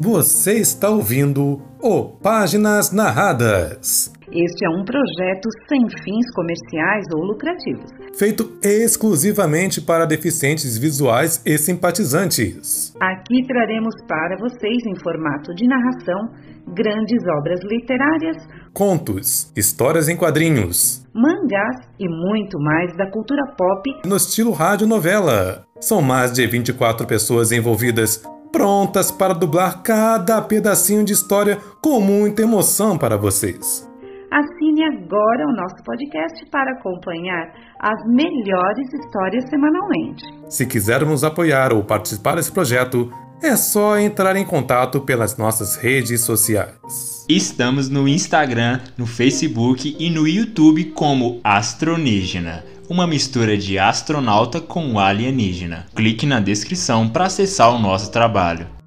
Você está ouvindo o Páginas Narradas. Este é um projeto sem fins comerciais ou lucrativos. Feito exclusivamente para deficientes visuais e simpatizantes. Aqui traremos para vocês, em formato de narração, grandes obras literárias, contos, histórias em quadrinhos, mangás e muito mais da cultura pop no estilo rádio-novela. São mais de 24 pessoas envolvidas prontas para dublar cada pedacinho de história com muita emoção para vocês. Assine agora o nosso podcast para acompanhar as melhores histórias semanalmente. Se quiser nos apoiar ou participar desse projeto, é só entrar em contato pelas nossas redes sociais. Estamos no Instagram, no Facebook e no YouTube como Astronígena uma mistura de astronauta com alienígena. Clique na descrição para acessar o nosso trabalho.